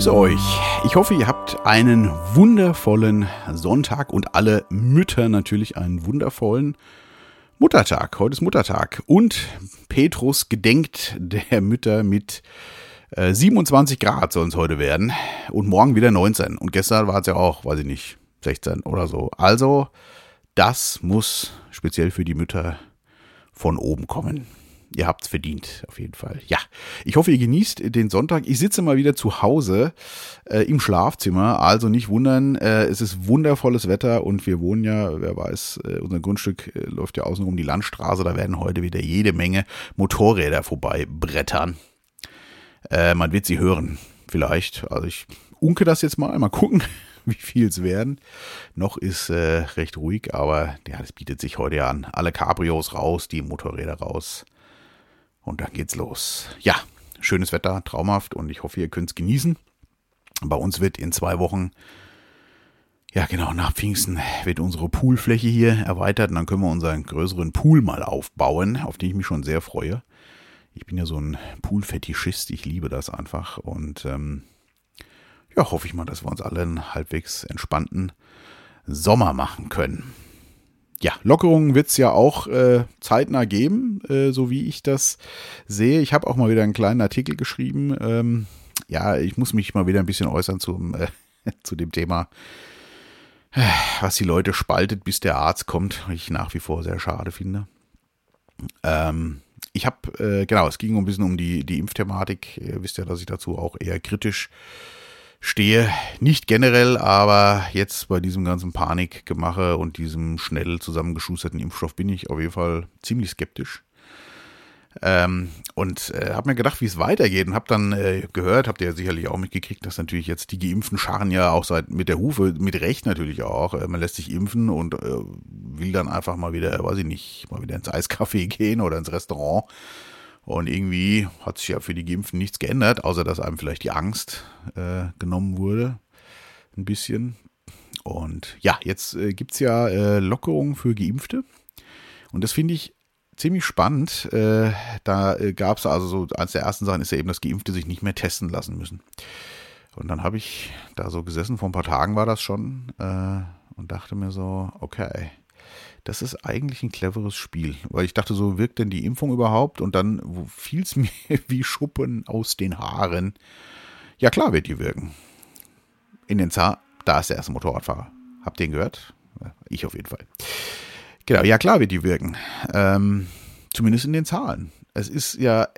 grüße euch. Ich hoffe, ihr habt einen wundervollen Sonntag und alle Mütter natürlich einen wundervollen Muttertag. Heute ist Muttertag und Petrus gedenkt der Mütter mit äh, 27 Grad sollen es heute werden und morgen wieder 19 und gestern war es ja auch, weiß ich nicht, 16 oder so. Also das muss speziell für die Mütter von oben kommen ihr habt's verdient, auf jeden Fall. Ja, ich hoffe, ihr genießt den Sonntag. Ich sitze mal wieder zu Hause äh, im Schlafzimmer, also nicht wundern, äh, es ist wundervolles Wetter und wir wohnen ja, wer weiß, äh, unser Grundstück äh, läuft ja außen um die Landstraße, da werden heute wieder jede Menge Motorräder vorbei brettern. Äh, man wird sie hören, vielleicht. Also ich unke das jetzt mal, mal gucken wie viel es werden. Noch ist äh, recht ruhig, aber ja, das bietet sich heute ja an. Alle Cabrios raus, die Motorräder raus. Und dann geht's los. Ja, schönes Wetter, traumhaft und ich hoffe, ihr könnt es genießen. Bei uns wird in zwei Wochen, ja genau, nach Pfingsten wird unsere Poolfläche hier erweitert und dann können wir unseren größeren Pool mal aufbauen, auf den ich mich schon sehr freue. Ich bin ja so ein Poolfetischist, ich liebe das einfach und ähm, ja, hoffe ich mal, dass wir uns alle einen halbwegs entspannten Sommer machen können ja, Lockerungen wird es ja auch äh, zeitnah geben, äh, so wie ich das sehe. Ich habe auch mal wieder einen kleinen Artikel geschrieben. Ähm, ja, ich muss mich mal wieder ein bisschen äußern zum, äh, zu dem Thema, was die Leute spaltet, bis der Arzt kommt, was ich nach wie vor sehr schade finde. Ähm, ich habe, äh, genau, es ging ein bisschen um die, die Impfthematik. Ihr wisst ja, dass ich dazu auch eher kritisch stehe. Nicht generell, aber jetzt bei diesem ganzen Panikgemache und diesem schnell zusammengeschusterten Impfstoff bin ich auf jeden Fall ziemlich skeptisch. Ähm, und äh, habe mir gedacht, wie es weitergeht und habe dann äh, gehört, habt ihr ja sicherlich auch mitgekriegt, dass natürlich jetzt die Geimpften scharren ja auch seit mit der Hufe, mit Recht natürlich auch. Äh, man lässt sich impfen und äh, will dann einfach mal wieder, weiß ich nicht, mal wieder ins Eiscafé gehen oder ins Restaurant und irgendwie hat sich ja für die Geimpften nichts geändert, außer dass einem vielleicht die Angst äh, genommen wurde. Ein bisschen. Und ja, jetzt äh, gibt es ja äh, Lockerungen für Geimpfte. Und das finde ich ziemlich spannend. Äh, da äh, gab es also so, eines der ersten Sachen ist ja eben, dass Geimpfte sich nicht mehr testen lassen müssen. Und dann habe ich da so gesessen, vor ein paar Tagen war das schon, äh, und dachte mir so, okay, das ist eigentlich ein cleveres Spiel. Weil ich dachte, so wirkt denn die Impfung überhaupt? Und dann fiel es mir wie Schuppen aus den Haaren. Ja, klar wird die wirken. In den Zahn, da ist der erste Motorradfahrer. Habt ihr ihn gehört? Ich auf jeden Fall. Genau, ja klar wird die wirken. Ähm, zumindest in den Zahlen. Es ist ja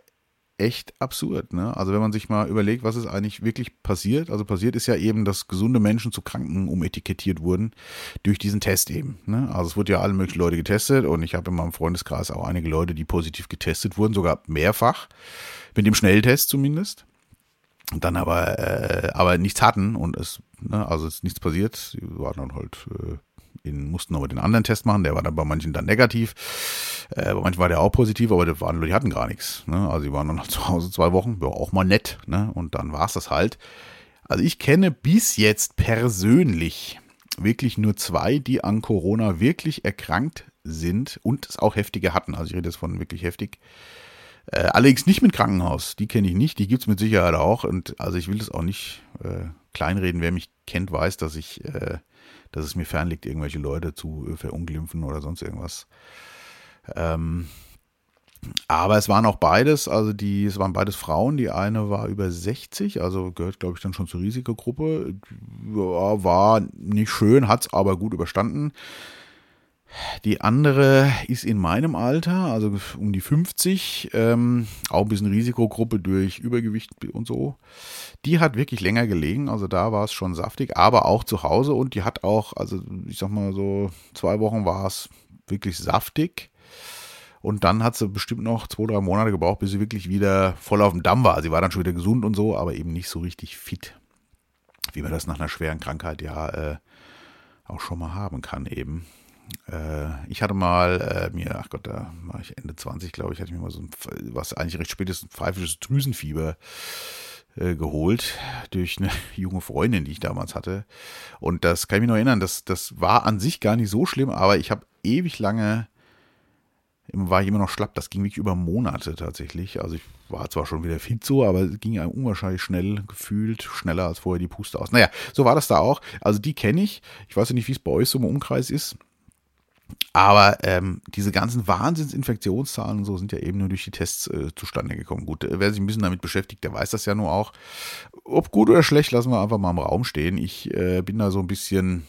echt absurd. Ne? Also wenn man sich mal überlegt, was ist eigentlich wirklich passiert. Also passiert ist ja eben, dass gesunde Menschen zu Kranken umetikettiert wurden durch diesen Test eben. Ne? Also es wurde ja alle möglichen Leute getestet und ich habe in meinem Freundeskreis auch einige Leute, die positiv getestet wurden, sogar mehrfach, mit dem Schnelltest zumindest. Und dann aber, äh, aber nichts hatten und es, ne, also es ist nichts passiert. Sie waren dann halt äh, in, mussten aber den anderen Test machen, der war dann bei manchen dann negativ. Äh, bei manchen war der auch positiv, aber die, waren, die hatten gar nichts. Ne? Also die waren dann noch zu Hause zwei Wochen, war auch mal nett. Ne? Und dann war es das halt. Also ich kenne bis jetzt persönlich wirklich nur zwei, die an Corona wirklich erkrankt sind und es auch heftige hatten. Also ich rede jetzt von wirklich heftig. Äh, allerdings nicht mit Krankenhaus. Die kenne ich nicht. Die gibt es mit Sicherheit auch. Und also ich will das auch nicht äh, kleinreden. Wer mich kennt, weiß, dass ich äh, dass es mir fernliegt, irgendwelche Leute zu äh, verunglimpfen oder sonst irgendwas. Ähm, aber es waren auch beides, also die, es waren beides Frauen. Die eine war über 60, also gehört, glaube ich, dann schon zur Risikogruppe. Ja, war nicht schön, hat es aber gut überstanden. Die andere ist in meinem Alter, also um die 50, ähm, auch ein bisschen Risikogruppe durch Übergewicht und so. Die hat wirklich länger gelegen, also da war es schon saftig, aber auch zu Hause und die hat auch, also ich sag mal so, zwei Wochen war es wirklich saftig. Und dann hat sie bestimmt noch zwei, drei Monate gebraucht, bis sie wirklich wieder voll auf dem Damm war. Sie war dann schon wieder gesund und so, aber eben nicht so richtig fit, wie man das nach einer schweren Krankheit ja äh, auch schon mal haben kann eben. Äh, ich hatte mal äh, mir, ach Gott, da war ich Ende 20, glaube ich, hatte ich mir mal so ein, was eigentlich recht spät ist, ein pfeifisches Drüsenfieber äh, geholt durch eine junge Freundin, die ich damals hatte. Und das kann ich mich noch erinnern, das, das war an sich gar nicht so schlimm, aber ich habe ewig lange war ich immer noch schlapp. Das ging wirklich über Monate tatsächlich. Also ich war zwar schon wieder fit so, aber es ging einem unwahrscheinlich schnell gefühlt, schneller als vorher die Puste aus. Naja, so war das da auch. Also die kenne ich. Ich weiß ja nicht, wie es bei euch so im Umkreis ist. Aber ähm, diese ganzen Wahnsinnsinfektionszahlen und so sind ja eben nur durch die Tests äh, zustande gekommen. Gut, wer sich ein bisschen damit beschäftigt, der weiß das ja nur auch. Ob gut oder schlecht, lassen wir einfach mal im Raum stehen. Ich äh, bin da so ein bisschen,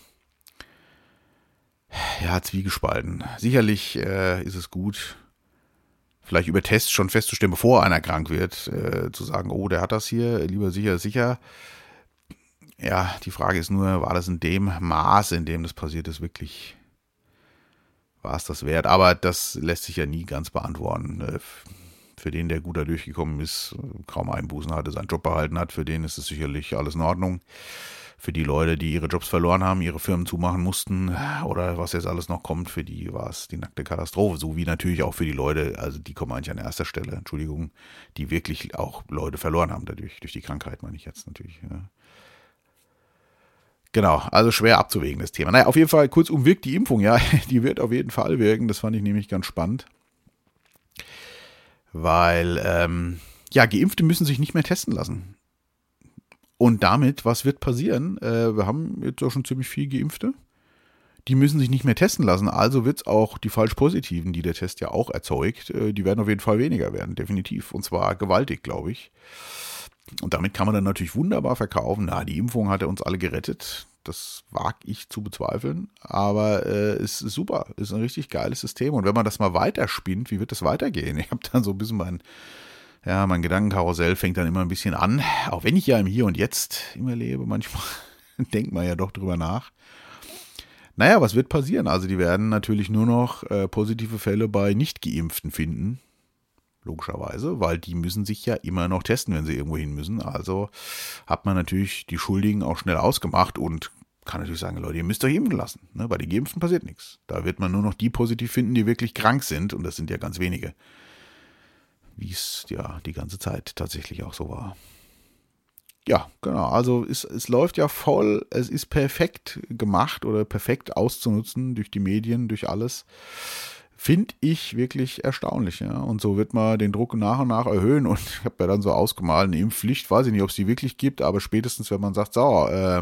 ja, zwiegespalten. Sicherlich äh, ist es gut, vielleicht über Tests schon festzustellen, bevor einer krank wird, äh, zu sagen, oh, der hat das hier, lieber sicher, sicher. Ja, die Frage ist nur, war das in dem Maße, in dem das passiert ist, wirklich war es das wert. Aber das lässt sich ja nie ganz beantworten. Äh, für den, der gut da durchgekommen ist, kaum Einbußen hatte, seinen Job behalten hat, für den ist es sicherlich alles in Ordnung. Für die Leute, die ihre Jobs verloren haben, ihre Firmen zumachen mussten oder was jetzt alles noch kommt, für die war es die nackte Katastrophe. So wie natürlich auch für die Leute, also die kommen eigentlich an erster Stelle, Entschuldigung, die wirklich auch Leute verloren haben dadurch, durch die Krankheit meine ich jetzt natürlich. Ja. Genau, also schwer abzuwägen, das Thema. Naja, auf jeden Fall, kurzum wirkt die Impfung, ja, die wird auf jeden Fall wirken. Das fand ich nämlich ganz spannend. Weil, ähm, ja, Geimpfte müssen sich nicht mehr testen lassen. Und damit, was wird passieren? Äh, wir haben jetzt auch schon ziemlich viele Geimpfte. Die müssen sich nicht mehr testen lassen. Also wird es auch die falsch Positiven, die der Test ja auch erzeugt, äh, die werden auf jeden Fall weniger werden, definitiv. Und zwar gewaltig, glaube ich. Und damit kann man dann natürlich wunderbar verkaufen. Na, die Impfung hat er uns alle gerettet. Das wage ich zu bezweifeln. Aber äh, es ist super. Ist ein richtig geiles System. Und wenn man das mal weiterspinnt, wie wird das weitergehen? Ich habe dann so ein bisschen mein, ja, mein Gedankenkarussell fängt dann immer ein bisschen an. Auch wenn ich ja im Hier und Jetzt immer lebe, manchmal denkt man ja doch drüber nach. Naja, was wird passieren? Also die werden natürlich nur noch äh, positive Fälle bei Nicht-Geimpften finden logischerweise, weil die müssen sich ja immer noch testen, wenn sie irgendwo hin müssen. Also hat man natürlich die Schuldigen auch schnell ausgemacht und kann natürlich sagen, Leute, ihr müsst euch impfen lassen. Ne? Bei den Geimpften passiert nichts. Da wird man nur noch die positiv finden, die wirklich krank sind und das sind ja ganz wenige. Wie es ja die ganze Zeit tatsächlich auch so war. Ja, genau. Also es, es läuft ja voll, es ist perfekt gemacht oder perfekt auszunutzen durch die Medien, durch alles finde ich wirklich erstaunlich. Ja. Und so wird man den Druck nach und nach erhöhen. Und ich habe ja dann so ausgemalt, eine Impfpflicht, weiß ich nicht, ob es die wirklich gibt, aber spätestens, wenn man sagt, so, äh,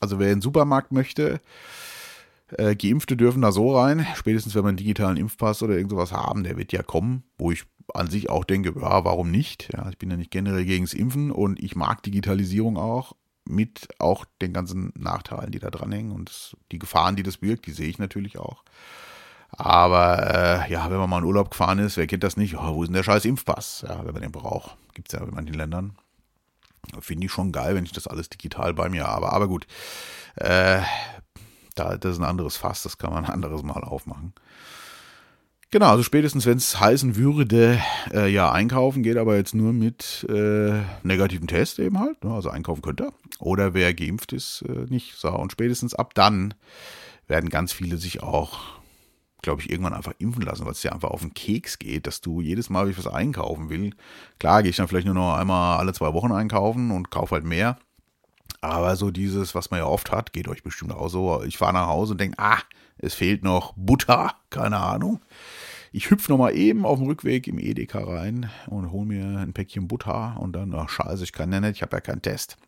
also wer in den Supermarkt möchte, äh, Geimpfte dürfen da so rein, spätestens wenn man einen digitalen Impfpass oder irgend sowas haben, der wird ja kommen, wo ich an sich auch denke, ja, warum nicht? Ja, ich bin ja nicht generell gegen das Impfen und ich mag Digitalisierung auch, mit auch den ganzen Nachteilen, die da dranhängen und die Gefahren, die das birgt, die sehe ich natürlich auch. Aber äh, ja, wenn man mal in Urlaub gefahren ist, wer kennt das nicht? Oh, wo ist denn der scheiß Impfpass? Ja, wenn man den braucht. Gibt es ja in manchen Ländern. Finde ich schon geil, wenn ich das alles digital bei mir habe. Aber gut, äh, da, das ist ein anderes Fass, das kann man ein anderes Mal aufmachen. Genau, also spätestens, wenn es heißen würde, äh, ja, einkaufen geht aber jetzt nur mit äh, negativen Test eben halt. Ne? Also einkaufen könnte er. Oder wer geimpft ist, äh, nicht. So, und spätestens ab dann werden ganz viele sich auch glaube ich, irgendwann einfach impfen lassen, weil es ja einfach auf den Keks geht, dass du jedes Mal, wenn ich was einkaufen will, klar gehe ich dann vielleicht nur noch einmal alle zwei Wochen einkaufen und kaufe halt mehr. Aber so dieses, was man ja oft hat, geht euch bestimmt auch so. Ich fahre nach Hause und denke, ah, es fehlt noch Butter, keine Ahnung. Ich hüpfe nochmal eben auf dem Rückweg im Edeka rein und hole mir ein Päckchen Butter und dann, ach scheiße, ich kann ja nicht, ich habe ja keinen Test.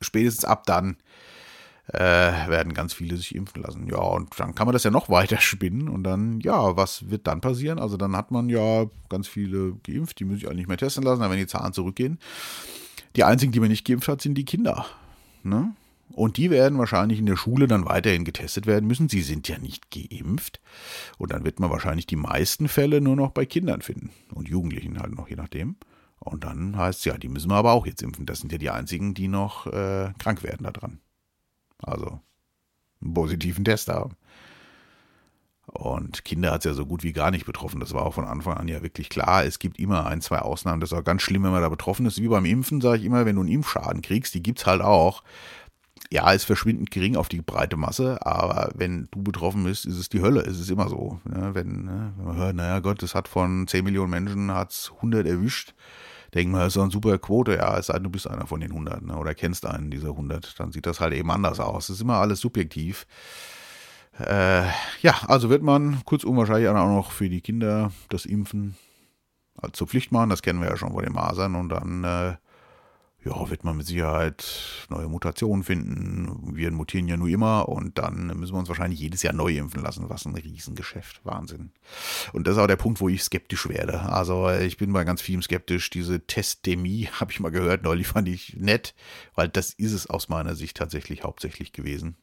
Spätestens ab dann äh, werden ganz viele sich impfen lassen. Ja, und dann kann man das ja noch weiter spinnen und dann, ja, was wird dann passieren? Also dann hat man ja ganz viele geimpft, die müssen sich alle nicht mehr testen lassen, dann werden die Zahlen zurückgehen. Die einzigen, die man nicht geimpft hat, sind die Kinder. Ne? Und die werden wahrscheinlich in der Schule dann weiterhin getestet werden müssen. Sie sind ja nicht geimpft. Und dann wird man wahrscheinlich die meisten Fälle nur noch bei Kindern finden. Und Jugendlichen halt noch, je nachdem. Und dann heißt es ja, die müssen wir aber auch jetzt impfen. Das sind ja die einzigen, die noch äh, krank werden daran. Also einen positiven Test haben. Und Kinder hat es ja so gut wie gar nicht betroffen. Das war auch von Anfang an ja wirklich klar. Es gibt immer ein, zwei Ausnahmen. Das ist auch ganz schlimm, wenn man da betroffen ist. Wie beim Impfen sage ich immer, wenn du einen Impfschaden kriegst, die gibt es halt auch. Ja, ist verschwindend gering auf die breite Masse, aber wenn du betroffen bist, ist es die Hölle. Es ist immer so. Ne? Wenn, ne? wenn man hört, naja Gott, das hat von 10 Millionen Menschen hat's 100 erwischt denken wir, das ist eine super Quote. Ja, es sei denn, du bist einer von den 100 ne, oder kennst einen dieser 100. Dann sieht das halt eben anders aus. Es ist immer alles subjektiv. Äh, ja, also wird man kurz unwahrscheinlich auch noch für die Kinder das Impfen zur Pflicht machen. Das kennen wir ja schon vor den Masern. Und dann äh, ja, wird man mit Sicherheit neue Mutationen finden. Wir mutieren ja nur immer und dann müssen wir uns wahrscheinlich jedes Jahr neu impfen lassen. Was ein Riesengeschäft. Wahnsinn. Und das ist auch der Punkt, wo ich skeptisch werde. Also ich bin bei ganz vielem skeptisch. Diese Testemie habe ich mal gehört, neulich fand ich nett, weil das ist es aus meiner Sicht tatsächlich hauptsächlich gewesen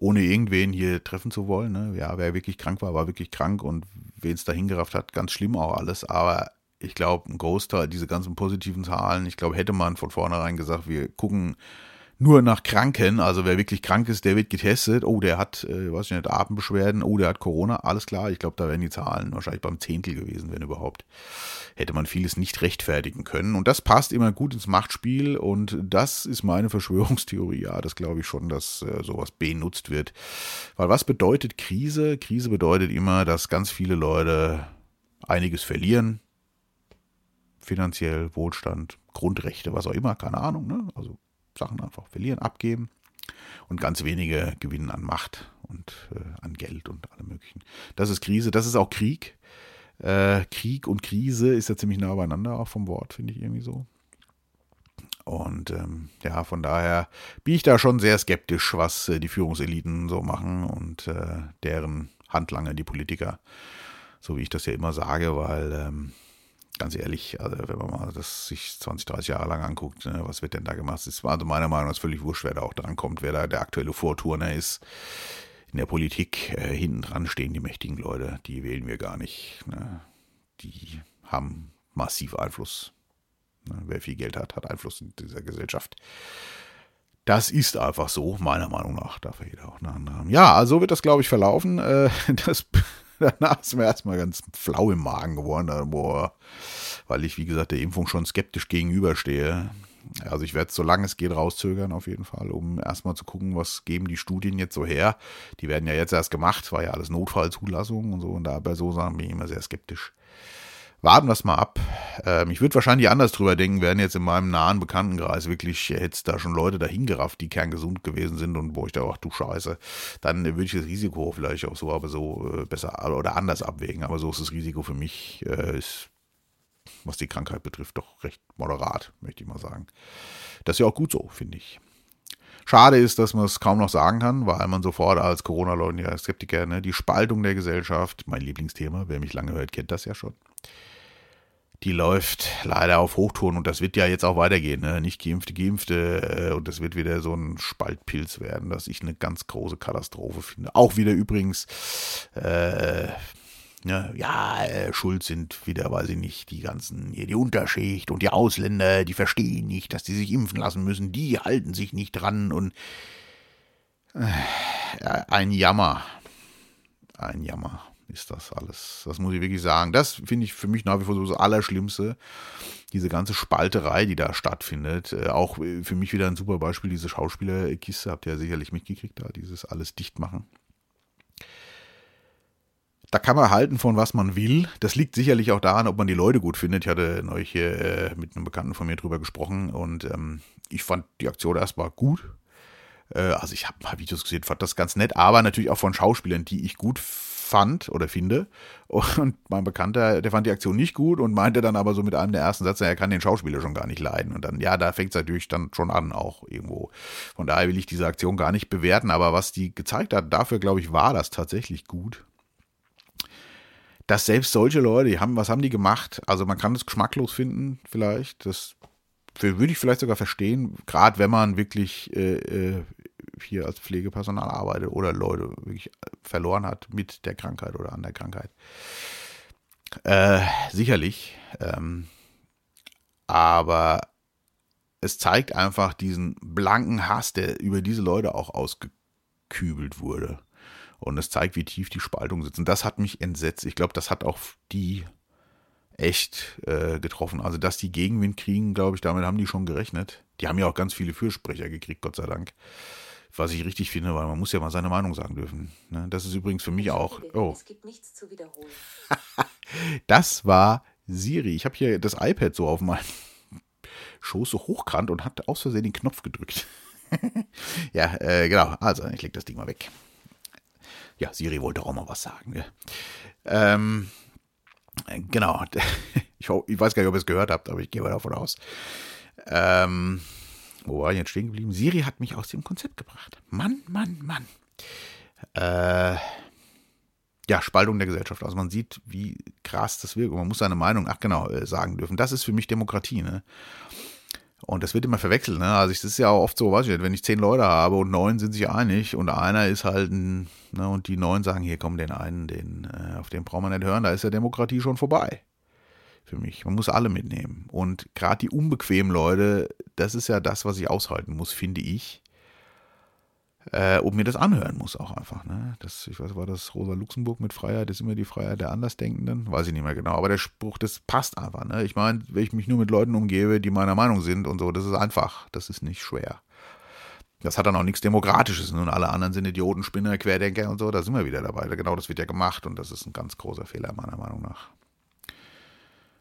ohne irgendwen hier treffen zu wollen. Ne? Ja, wer wirklich krank war, war wirklich krank und wen es dahin gerafft hat, ganz schlimm auch alles. Aber ich glaube, ein Großteil, diese ganzen positiven Zahlen, ich glaube, hätte man von vornherein gesagt, wir gucken nur nach Kranken, also wer wirklich krank ist, der wird getestet. Oh, der hat, äh, weiß ich nicht, Atembeschwerden, oh, der hat Corona, alles klar. Ich glaube, da wären die Zahlen wahrscheinlich beim Zehntel gewesen, wenn überhaupt. Hätte man vieles nicht rechtfertigen können. Und das passt immer gut ins Machtspiel und das ist meine Verschwörungstheorie. Ja, das glaube ich schon, dass äh, sowas benutzt wird. Weil was bedeutet Krise? Krise bedeutet immer, dass ganz viele Leute einiges verlieren, finanziell, Wohlstand, Grundrechte, was auch immer, keine Ahnung. Ne? Also Sachen einfach verlieren, abgeben und ganz wenige gewinnen an Macht und äh, an Geld und allem möglichen. Das ist Krise, das ist auch Krieg. Äh, Krieg und Krise ist ja ziemlich nah beieinander, auch vom Wort, finde ich irgendwie so. Und ähm, ja, von daher bin ich da schon sehr skeptisch, was äh, die Führungseliten so machen und äh, deren Handlanger, die Politiker, so wie ich das ja immer sage, weil ähm, ganz ehrlich, also wenn man mal das sich 20, 30 Jahre lang anguckt, ne, was wird denn da gemacht? Es war also meiner Meinung nach völlig wurscht, wer da auch dran kommt, wer da der aktuelle Vorturner ist. In der Politik äh, hinten dran stehen die mächtigen Leute, die wählen wir gar nicht. Ne? Die haben massiv Einfluss. Ne? Wer viel Geld hat, hat Einfluss in dieser Gesellschaft. Das ist einfach so, meiner Meinung nach. Darf jeder auch eine andere haben. Ja, also wird das, glaube ich, verlaufen. Äh, das danach ist mir erstmal ganz flau im Magen geworden, boah, weil ich, wie gesagt, der Impfung schon skeptisch gegenüberstehe. Also ich werde, solange es geht, rauszögern auf jeden Fall, um erstmal zu gucken, was geben die Studien jetzt so her. Die werden ja jetzt erst gemacht, war ja alles Notfallzulassung und so. Und da bei so Sachen bin ich immer sehr skeptisch warten wir es mal ab. Ähm, ich würde wahrscheinlich anders drüber denken, werden jetzt in meinem nahen Bekanntenkreis wirklich, hätte es da schon Leute dahin gerafft, die kerngesund gewesen sind und wo ich da, ach du Scheiße, dann würde ich das Risiko vielleicht auch so, aber so äh, besser oder anders abwägen. Aber so ist das Risiko für mich, äh, ist, was die Krankheit betrifft, doch recht moderat, möchte ich mal sagen. Das ist ja auch gut so, finde ich. Schade ist, dass man es kaum noch sagen kann, weil man sofort als Corona-Leugner, Skeptiker, ne, die Spaltung der Gesellschaft, mein Lieblingsthema, wer mich lange hört, kennt das ja schon die läuft leider auf Hochtouren und das wird ja jetzt auch weitergehen. Ne? Nicht geimpfte, geimpfte äh, und das wird wieder so ein Spaltpilz werden, das ich eine ganz große Katastrophe finde. Auch wieder übrigens, äh, ne, ja, äh, schuld sind wieder, weiß ich nicht, die ganzen, hier die Unterschicht und die Ausländer, die verstehen nicht, dass die sich impfen lassen müssen, die halten sich nicht dran und äh, ein Jammer. Ein Jammer ist das alles. Das muss ich wirklich sagen. Das finde ich für mich nach wie vor so das Allerschlimmste. Diese ganze Spalterei, die da stattfindet. Äh, auch äh, für mich wieder ein super Beispiel, diese Schauspielerkiste, habt ihr ja sicherlich mitgekriegt, da dieses alles dicht machen. Da kann man halten von was man will. Das liegt sicherlich auch daran, ob man die Leute gut findet. Ich hatte neulich äh, mit einem Bekannten von mir drüber gesprochen und ähm, ich fand die Aktion erstmal gut. Also ich habe ein paar Videos gesehen, fand das ganz nett, aber natürlich auch von Schauspielern, die ich gut fand oder finde. Und mein Bekannter, der fand die Aktion nicht gut und meinte dann aber so mit einem der ersten Sätze, er kann den Schauspieler schon gar nicht leiden. Und dann, ja, da fängt es natürlich dann schon an, auch irgendwo. Von daher will ich diese Aktion gar nicht bewerten, aber was die gezeigt hat, dafür glaube ich, war das tatsächlich gut. Dass selbst solche Leute, die haben, was haben die gemacht? Also man kann es geschmacklos finden, vielleicht. Das würde ich vielleicht sogar verstehen, gerade wenn man wirklich äh, äh hier als Pflegepersonal arbeitet oder Leute wirklich verloren hat mit der Krankheit oder an der Krankheit. Äh, sicherlich. Ähm, aber es zeigt einfach diesen blanken Hass, der über diese Leute auch ausgekübelt wurde. Und es zeigt, wie tief die Spaltung sitzt. Und das hat mich entsetzt. Ich glaube, das hat auch die echt äh, getroffen. Also, dass die Gegenwind kriegen, glaube ich, damit haben die schon gerechnet. Die haben ja auch ganz viele Fürsprecher gekriegt, Gott sei Dank. Was ich richtig finde, weil man muss ja mal seine Meinung sagen dürfen. Ne? Das ist übrigens für mich auch. Oh. Es gibt nichts zu wiederholen. das war Siri. Ich habe hier das iPad so auf meinem Schoß so hochkant und hatte aus Versehen den Knopf gedrückt. ja, äh, genau. Also, ich leg das Ding mal weg. Ja, Siri wollte auch mal was sagen. Ja. Ähm, genau. Ich, ich, weiß gar nicht, ob ihr es gehört habt, aber ich gehe mal davon aus. Ähm, wo war ich jetzt stehen geblieben? Siri hat mich aus dem Konzept gebracht. Mann, Mann, Mann. Äh, ja, Spaltung der Gesellschaft. Also man sieht, wie krass das wirkt. Und man muss seine Meinung, ach genau, äh, sagen dürfen. Das ist für mich Demokratie. Ne? Und das wird immer verwechselt, ne? Also es ist ja auch oft so, weiß ich nicht, wenn ich zehn Leute habe und neun sind sich einig und einer ist halt ein, ne, und die neun sagen, hier komm, den einen, den, äh, auf den braucht man nicht hören, da ist ja Demokratie schon vorbei. Für mich. Man muss alle mitnehmen. Und gerade die unbequemen Leute, das ist ja das, was ich aushalten muss, finde ich äh, und mir das anhören muss auch einfach. Ne? Das, ich weiß, war das Rosa Luxemburg mit Freiheit ist immer die Freiheit der Andersdenkenden? Weiß ich nicht mehr genau. Aber der Spruch, das passt einfach. Ne? Ich meine, wenn ich mich nur mit Leuten umgebe, die meiner Meinung sind und so, das ist einfach. Das ist nicht schwer. Das hat dann auch nichts Demokratisches. Und alle anderen sind Idioten, Spinner, Querdenker und so. Da sind wir wieder dabei. Genau das wird ja gemacht und das ist ein ganz großer Fehler, meiner Meinung nach.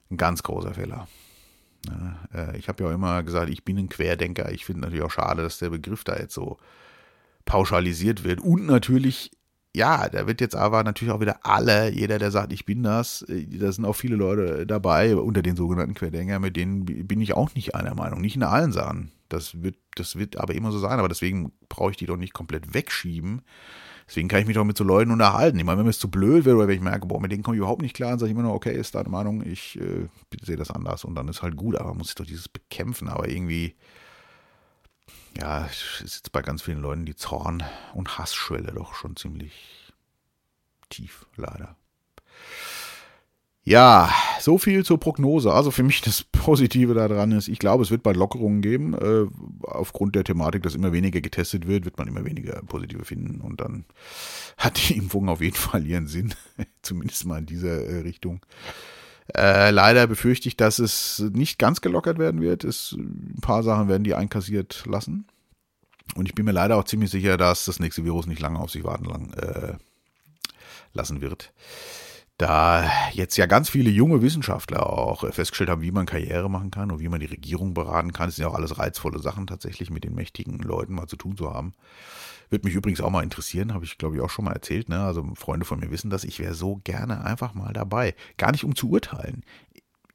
Ein ganz großer Fehler. Ja, äh, ich habe ja auch immer gesagt, ich bin ein Querdenker. Ich finde natürlich auch schade, dass der Begriff da jetzt so pauschalisiert wird. Und natürlich, ja, da wird jetzt aber natürlich auch wieder alle, jeder, der sagt, ich bin das, äh, da sind auch viele Leute dabei unter den sogenannten Querdenker, mit denen bin ich auch nicht einer Meinung. Nicht in allen Sachen. Das wird, das wird aber immer so sein. Aber deswegen brauche ich die doch nicht komplett wegschieben. Deswegen kann ich mich doch mit so Leuten unterhalten. Ich meine, wenn mir es zu blöd wird oder wenn ich merke, boah, mit denen komme ich überhaupt nicht klar, dann sage ich immer nur, okay, ist deine Meinung, ich äh, sehe das anders und dann ist halt gut, aber man muss ich doch dieses bekämpfen, aber irgendwie ja, ist jetzt bei ganz vielen Leuten die Zorn- und Hassschwelle doch schon ziemlich tief, leider. Ja, so viel zur Prognose. Also für mich das Positive daran ist, ich glaube, es wird bald Lockerungen geben. Äh, aufgrund der Thematik, dass immer weniger getestet wird, wird man immer weniger Positive finden und dann hat die Impfung auf jeden Fall ihren Sinn, zumindest mal in dieser äh, Richtung. Äh, leider befürchte ich, dass es nicht ganz gelockert werden wird. Es, ein paar Sachen werden die einkassiert lassen. Und ich bin mir leider auch ziemlich sicher, dass das nächste Virus nicht lange auf sich warten lang, äh, lassen wird. Da jetzt ja ganz viele junge Wissenschaftler auch festgestellt haben, wie man Karriere machen kann und wie man die Regierung beraten kann. Das sind ja auch alles reizvolle Sachen tatsächlich mit den mächtigen Leuten mal zu tun zu haben. Würde mich übrigens auch mal interessieren, habe ich glaube ich auch schon mal erzählt. Ne? Also Freunde von mir wissen das. Ich wäre so gerne einfach mal dabei. Gar nicht um zu urteilen.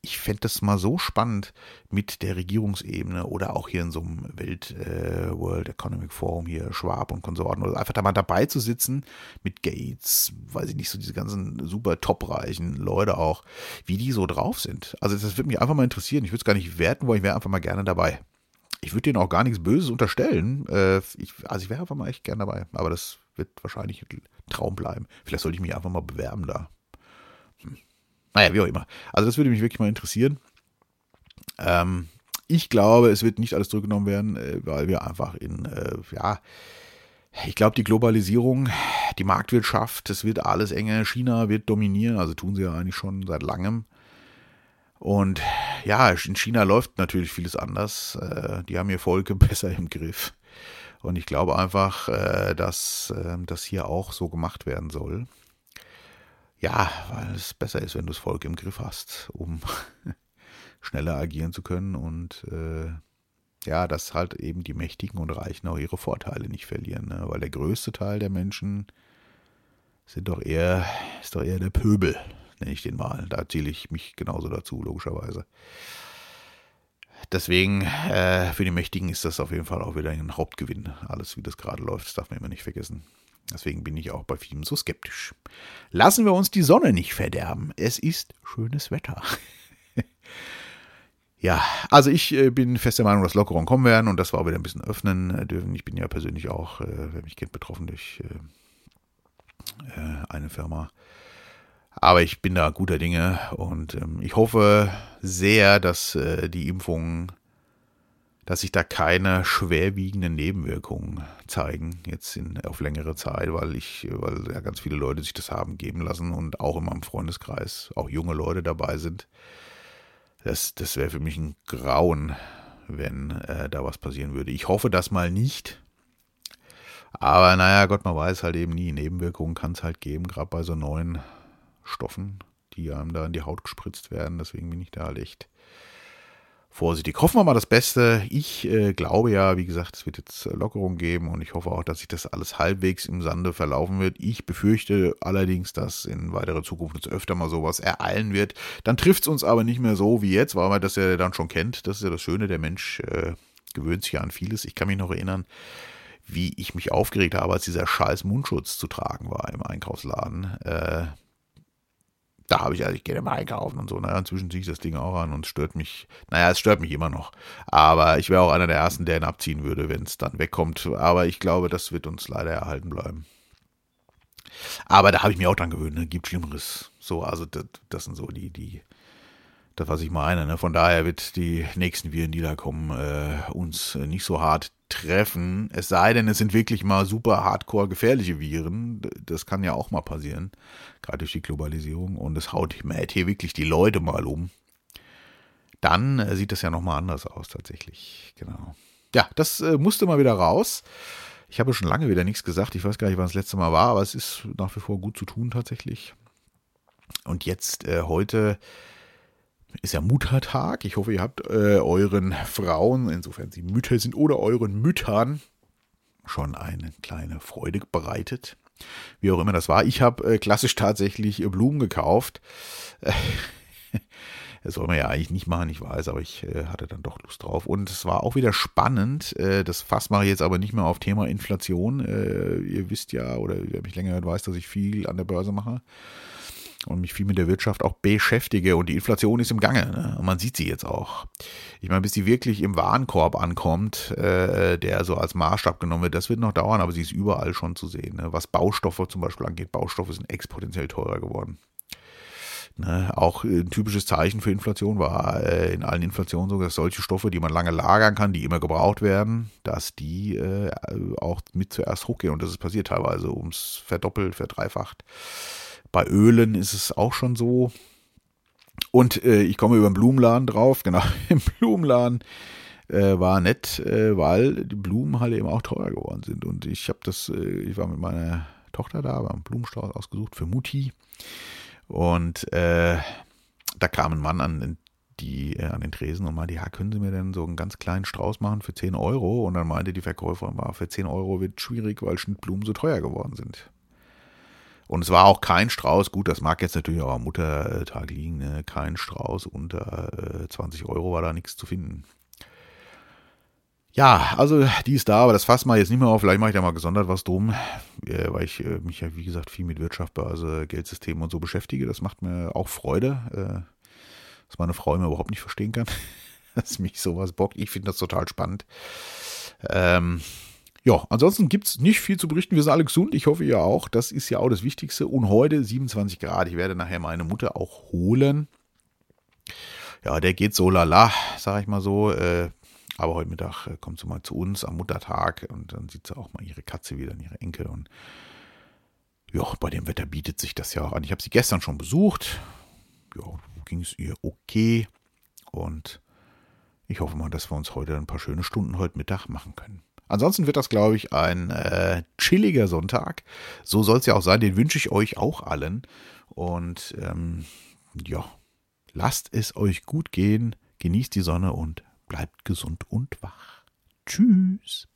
Ich fände das mal so spannend mit der Regierungsebene oder auch hier in so einem Welt äh, World Economic Forum hier Schwab und Konsorten oder einfach da mal dabei zu sitzen mit Gates, weiß ich nicht, so diese ganzen super topreichen Leute auch, wie die so drauf sind. Also das würde mich einfach mal interessieren. Ich würde es gar nicht werten, weil ich wäre einfach mal gerne dabei ich würde denen auch gar nichts Böses unterstellen. Äh, ich, also ich wäre einfach mal echt gern dabei. Aber das wird wahrscheinlich ein Traum bleiben. Vielleicht sollte ich mich einfach mal bewerben da. Naja, wie auch immer. Also das würde mich wirklich mal interessieren. Ähm, ich glaube, es wird nicht alles zurückgenommen werden, äh, weil wir einfach in, äh, ja, ich glaube, die Globalisierung, die Marktwirtschaft, es wird alles enger. China wird dominieren, also tun sie ja eigentlich schon seit langem. Und ja, in China läuft natürlich vieles anders. Äh, die haben ihr Volk besser im Griff. Und ich glaube einfach, äh, dass äh, das hier auch so gemacht werden soll. Ja, weil es besser ist, wenn du das Volk im Griff hast, um schneller agieren zu können und ja, dass halt eben die Mächtigen und Reichen auch ihre Vorteile nicht verlieren, ne? weil der größte Teil der Menschen sind doch eher, ist doch eher der Pöbel, nenne ich den mal. Da zähle ich mich genauso dazu, logischerweise. Deswegen, äh, für die Mächtigen ist das auf jeden Fall auch wieder ein Hauptgewinn. Alles, wie das gerade läuft, das darf man immer nicht vergessen. Deswegen bin ich auch bei vielen so skeptisch. Lassen wir uns die Sonne nicht verderben. Es ist schönes Wetter. ja, also ich äh, bin fest der Meinung, dass Lockerungen kommen werden und das war wieder ein bisschen öffnen äh, dürfen. Ich bin ja persönlich auch, äh, wer mich kennt, betroffen durch äh, äh, eine Firma, aber ich bin da guter Dinge und ähm, ich hoffe sehr, dass äh, die Impfungen, dass sich da keine schwerwiegenden Nebenwirkungen zeigen, jetzt in, auf längere Zeit, weil ich, weil ja ganz viele Leute sich das haben geben lassen und auch in meinem Freundeskreis auch junge Leute dabei sind. Das, das wäre für mich ein Grauen, wenn äh, da was passieren würde. Ich hoffe das mal nicht. Aber naja, Gott, man weiß halt eben nie. Nebenwirkungen kann es halt geben, gerade bei so neuen Stoffen, die einem da in die Haut gespritzt werden. Deswegen bin ich da halt echt vorsichtig. Hoffen wir mal das Beste. Ich äh, glaube ja, wie gesagt, es wird jetzt Lockerung geben und ich hoffe auch, dass sich das alles halbwegs im Sande verlaufen wird. Ich befürchte allerdings, dass in weiterer Zukunft uns öfter mal sowas ereilen wird. Dann trifft es uns aber nicht mehr so wie jetzt, weil man das ja dann schon kennt. Das ist ja das Schöne, der Mensch äh, gewöhnt sich ja an vieles. Ich kann mich noch erinnern, wie ich mich aufgeregt habe, als dieser scheiß Mundschutz zu tragen war im Einkaufsladen. Äh, da habe ich, also ich gehe immer einkaufen und so. Naja, inzwischen ziehe ich das Ding auch an und stört mich. Naja, es stört mich immer noch. Aber ich wäre auch einer der Ersten, der ihn abziehen würde, wenn es dann wegkommt. Aber ich glaube, das wird uns leider erhalten bleiben. Aber da habe ich mir auch dran gewöhnt, ne? gibt Schlimmeres. So, also das, das sind so die, die, das, was ich meine. Ne? Von daher wird die nächsten Viren, die da kommen, äh, uns nicht so hart treffen. Es sei denn, es sind wirklich mal super hardcore gefährliche Viren. Das kann ja auch mal passieren, gerade durch die Globalisierung. Und es haut hier wirklich die Leute mal um. Dann äh, sieht das ja nochmal anders aus, tatsächlich. Genau. Ja, das äh, musste mal wieder raus. Ich habe schon lange wieder nichts gesagt. Ich weiß gar nicht, wann das letzte Mal war, aber es ist nach wie vor gut zu tun, tatsächlich. Und jetzt äh, heute ist ja Muttertag. Ich hoffe, ihr habt äh, euren Frauen, insofern sie Mütter sind, oder euren Müttern schon eine kleine Freude bereitet. Wie auch immer das war. Ich habe äh, klassisch tatsächlich Blumen gekauft. Das soll man ja eigentlich nicht machen, ich weiß, aber ich äh, hatte dann doch Lust drauf. Und es war auch wieder spannend. Äh, das Fass mache ich jetzt aber nicht mehr auf Thema Inflation. Äh, ihr wisst ja, oder wer mich länger hört, weiß, dass ich viel an der Börse mache und mich viel mit der Wirtschaft auch beschäftige und die Inflation ist im Gange. Ne? Und man sieht sie jetzt auch. Ich meine, bis sie wirklich im Warenkorb ankommt, äh, der so als Maßstab genommen wird, das wird noch dauern, aber sie ist überall schon zu sehen. Ne? Was Baustoffe zum Beispiel angeht, Baustoffe sind exponentiell teurer geworden. Ne, auch ein typisches Zeichen für Inflation war äh, in allen Inflationen so, dass solche Stoffe, die man lange lagern kann, die immer gebraucht werden, dass die äh, auch mit zuerst hochgehen. Und das ist passiert teilweise ums verdoppelt, verdreifacht. Bei Ölen ist es auch schon so. Und äh, ich komme über den Blumenladen drauf. Genau, im Blumenladen äh, war nett, äh, weil die Blumen halt eben auch teurer geworden sind. Und ich habe das, äh, ich war mit meiner Tochter da, war einen Blumenstrauß ausgesucht für Mutti. Und äh, da kam ein Mann an die äh, an den Tresen und meinte, ja, können Sie mir denn so einen ganz kleinen Strauß machen für 10 Euro? Und dann meinte die Verkäuferin, für 10 Euro wird schwierig, weil Schnittblumen so teuer geworden sind. Und es war auch kein Strauß, gut, das mag jetzt natürlich auch am Muttertag liegen, ne? kein Strauß unter äh, 20 Euro war da nichts zu finden. Ja, also die ist da, aber das fassen wir jetzt nicht mehr auf. Vielleicht mache ich da mal gesondert was drum, äh, weil ich äh, mich ja, wie gesagt, viel mit Wirtschaft, Börse, Geldsystem und so beschäftige. Das macht mir auch Freude, äh, dass meine Frau immer überhaupt nicht verstehen kann, dass mich sowas bockt. Ich finde das total spannend. Ähm, ja, ansonsten gibt es nicht viel zu berichten. Wir sind alle gesund. Ich hoffe, ihr auch. Das ist ja auch das Wichtigste. Und heute 27 Grad. Ich werde nachher meine Mutter auch holen. Ja, der geht so lala, sag ich mal so. Äh, aber heute Mittag äh, kommt sie mal zu uns am Muttertag und dann sieht sie auch mal ihre Katze wieder, ihre Enkel. Und ja, bei dem Wetter bietet sich das ja auch an. Ich habe sie gestern schon besucht. Ja, ging es ihr okay. Und ich hoffe mal, dass wir uns heute ein paar schöne Stunden heute Mittag machen können. Ansonsten wird das, glaube ich, ein äh, chilliger Sonntag. So soll es ja auch sein. Den wünsche ich euch auch allen. Und ähm, ja, lasst es euch gut gehen, genießt die Sonne und bleibt gesund und wach. Tschüss.